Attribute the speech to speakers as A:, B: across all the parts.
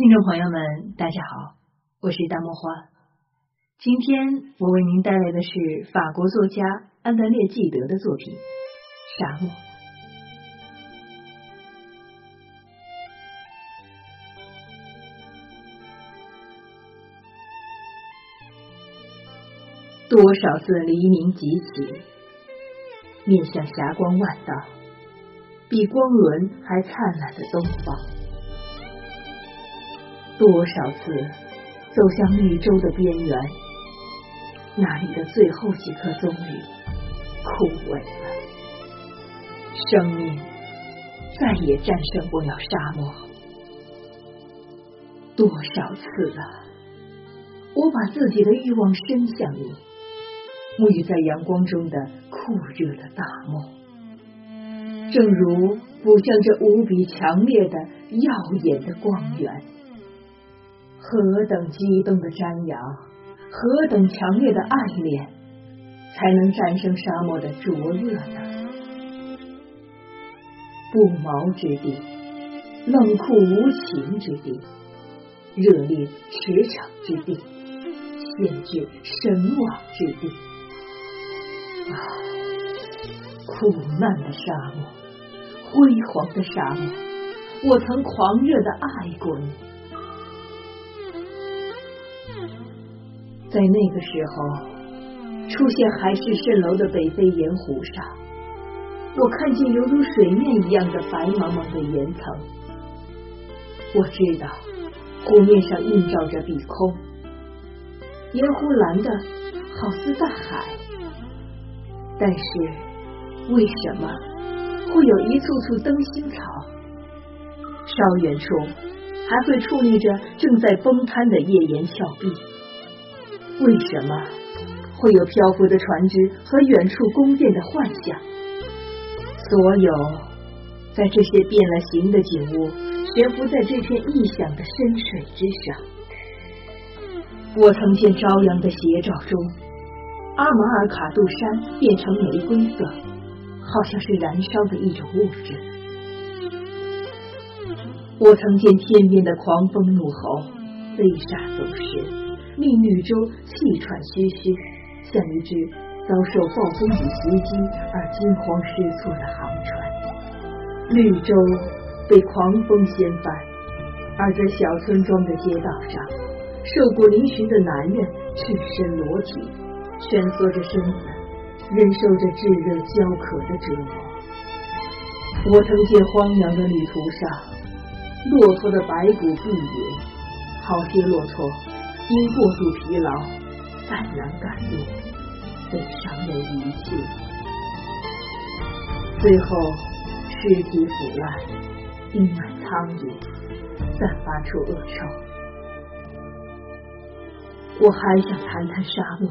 A: 听众朋友们，大家好，我是大漠花。今天我为您带来的是法国作家安德烈纪德的作品《沙漠》。多少次黎明即起，面向霞光万道、比光轮还灿烂的东方。多少次走向绿洲的边缘，那里的最后几颗棕榈枯萎了，生命再也战胜不了沙漠。多少次了，我把自己的欲望伸向你，沐浴在阳光中的酷热的大漠，正如捕向这无比强烈的耀眼的光源。何等激动的瞻仰，何等强烈的爱恋，才能战胜沙漠的灼热呢？不毛之地，冷酷无情之地，热烈驰骋之地，险峻神往之地。啊，苦难的沙漠，辉煌的沙漠，我曾狂热的爱过你。在那个时候，出现海市蜃楼的北非盐湖上，我看见犹如水面一样的白茫茫的岩层。我知道湖面上映照着碧空，盐湖蓝的好似大海。但是为什么会有一簇簇灯芯草？稍远处还会矗立着正在崩塌的页岩峭壁。为什么会有漂浮的船只和远处宫殿的幻象？所有在这些变了形的景物悬浮在这片异想的深水之上。我曾见朝阳的斜照中，阿马尔卡杜山变成玫瑰色，好像是燃烧的一种物质。我曾见天边的狂风怒吼，飞沙走石。令绿洲气喘吁吁，像一只遭受暴风雨袭击而惊慌失措的航船。绿洲被狂风掀翻，而在小村庄的街道上，瘦骨嶙峋的男人赤身裸体，蜷缩着身子，忍受着炙热焦渴的折磨。我曾见荒凉的旅途上，骆驼的白骨蔽野，好些骆驼。因过度疲劳，再难赶路，被伤人遗弃，最后尸体腐烂，溢满苍野，散发出恶臭。我还想谈谈沙漠，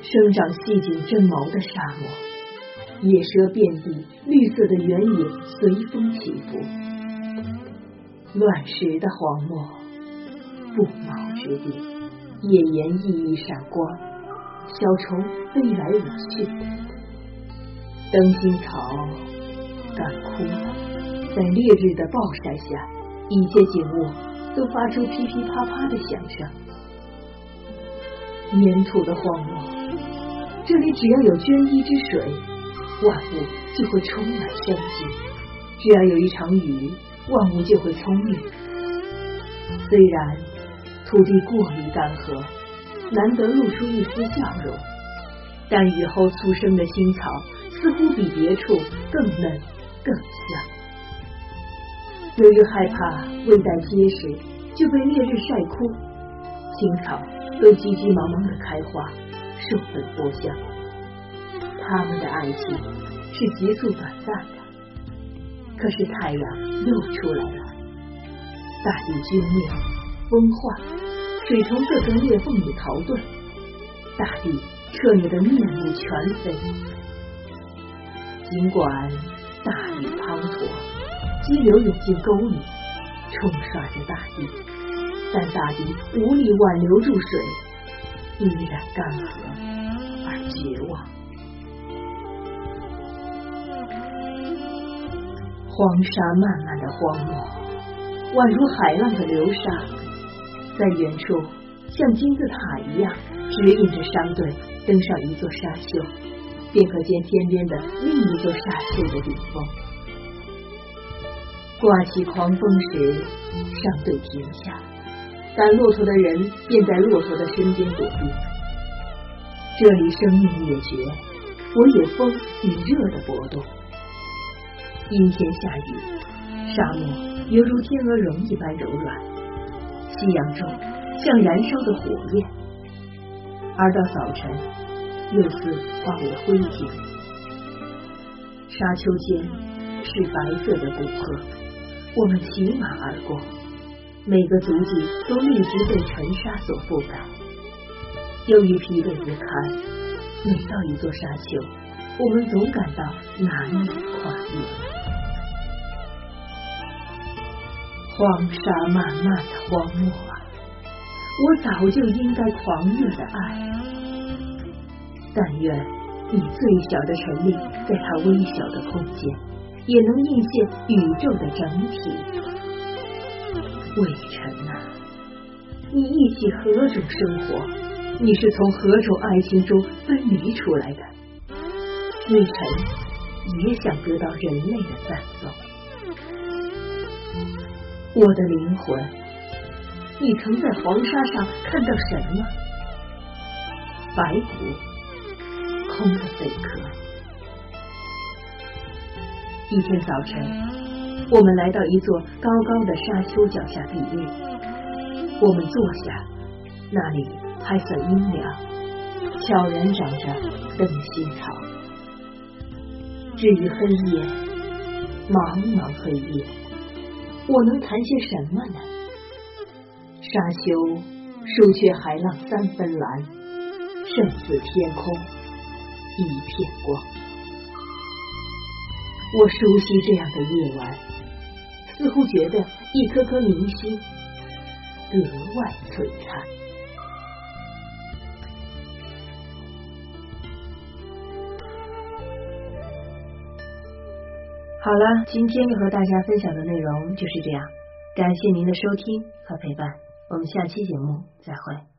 A: 生长细颈针毛的沙漠，野蛇遍地，绿色的原野随风起伏，乱石的荒漠。不毛之地，页岩熠熠闪光，小虫飞来舞去，灯芯草干枯了，在烈日的暴晒下，一切景物都发出噼噼啪啪的响声。粘土的荒漠，这里只要有涓滴之水，万物就会充满生机；只要有一场雨，万物就会葱绿。虽然。土地过于干涸，难得露出一丝笑容。但雨后初生的新草，似乎比别处更嫩更香。由于害怕未待结实就被烈日晒枯，青草都急急忙忙的开花，受粉播香。他们的爱情是急速短暂的，可是太阳又出来了，大地均灭，风化。水从各个裂缝里逃遁，大地彻你的面目全非。尽管大雨滂沱，激流涌进沟里，冲刷着大地，但大地无力挽留住水，依然干涸而绝望。荒沙漫漫的荒漠，宛如海浪的流沙，在远处像金字塔一样指引着商队登上一座沙丘，便可见天边的另一座沙丘的顶峰。刮起狂风时，商队停下，赶骆驼的人便在骆驼的身边躲避。这里生命灭绝，我有风与热的搏动。阴天下雨，沙漠犹如天鹅绒一般柔软，夕阳中像燃烧的火焰，而到早晨又似化为灰烬。沙丘间是白色的古河，我们骑马而过，每个足迹都立即被尘沙所覆盖。由于疲惫不堪，每到一座沙丘，我们总感到难以跨越。荒沙漫漫的荒漠啊，我早就应该狂热的爱。但愿你最小的尘粒，在它微小的空间，也能映现宇宙的整体。魏晨啊，你忆起何种生活？你是从何种爱情中分离出来的？魏晨也想得到人类的赞颂。我的灵魂，你曾在黄沙上看到什么？白骨，空的贝壳。一天早晨，我们来到一座高高的沙丘脚下避雨。我们坐下，那里还算阴凉，悄然长着灯芯草。至于黑夜，茫茫黑夜。我能谈些什么呢？沙丘数却海浪三分蓝，胜似天空一片光。我熟悉这样的夜晚，似乎觉得一颗颗明星格外璀璨。好了，今天要和大家分享的内容就是这样。感谢您的收听和陪伴，我们下期节目再会。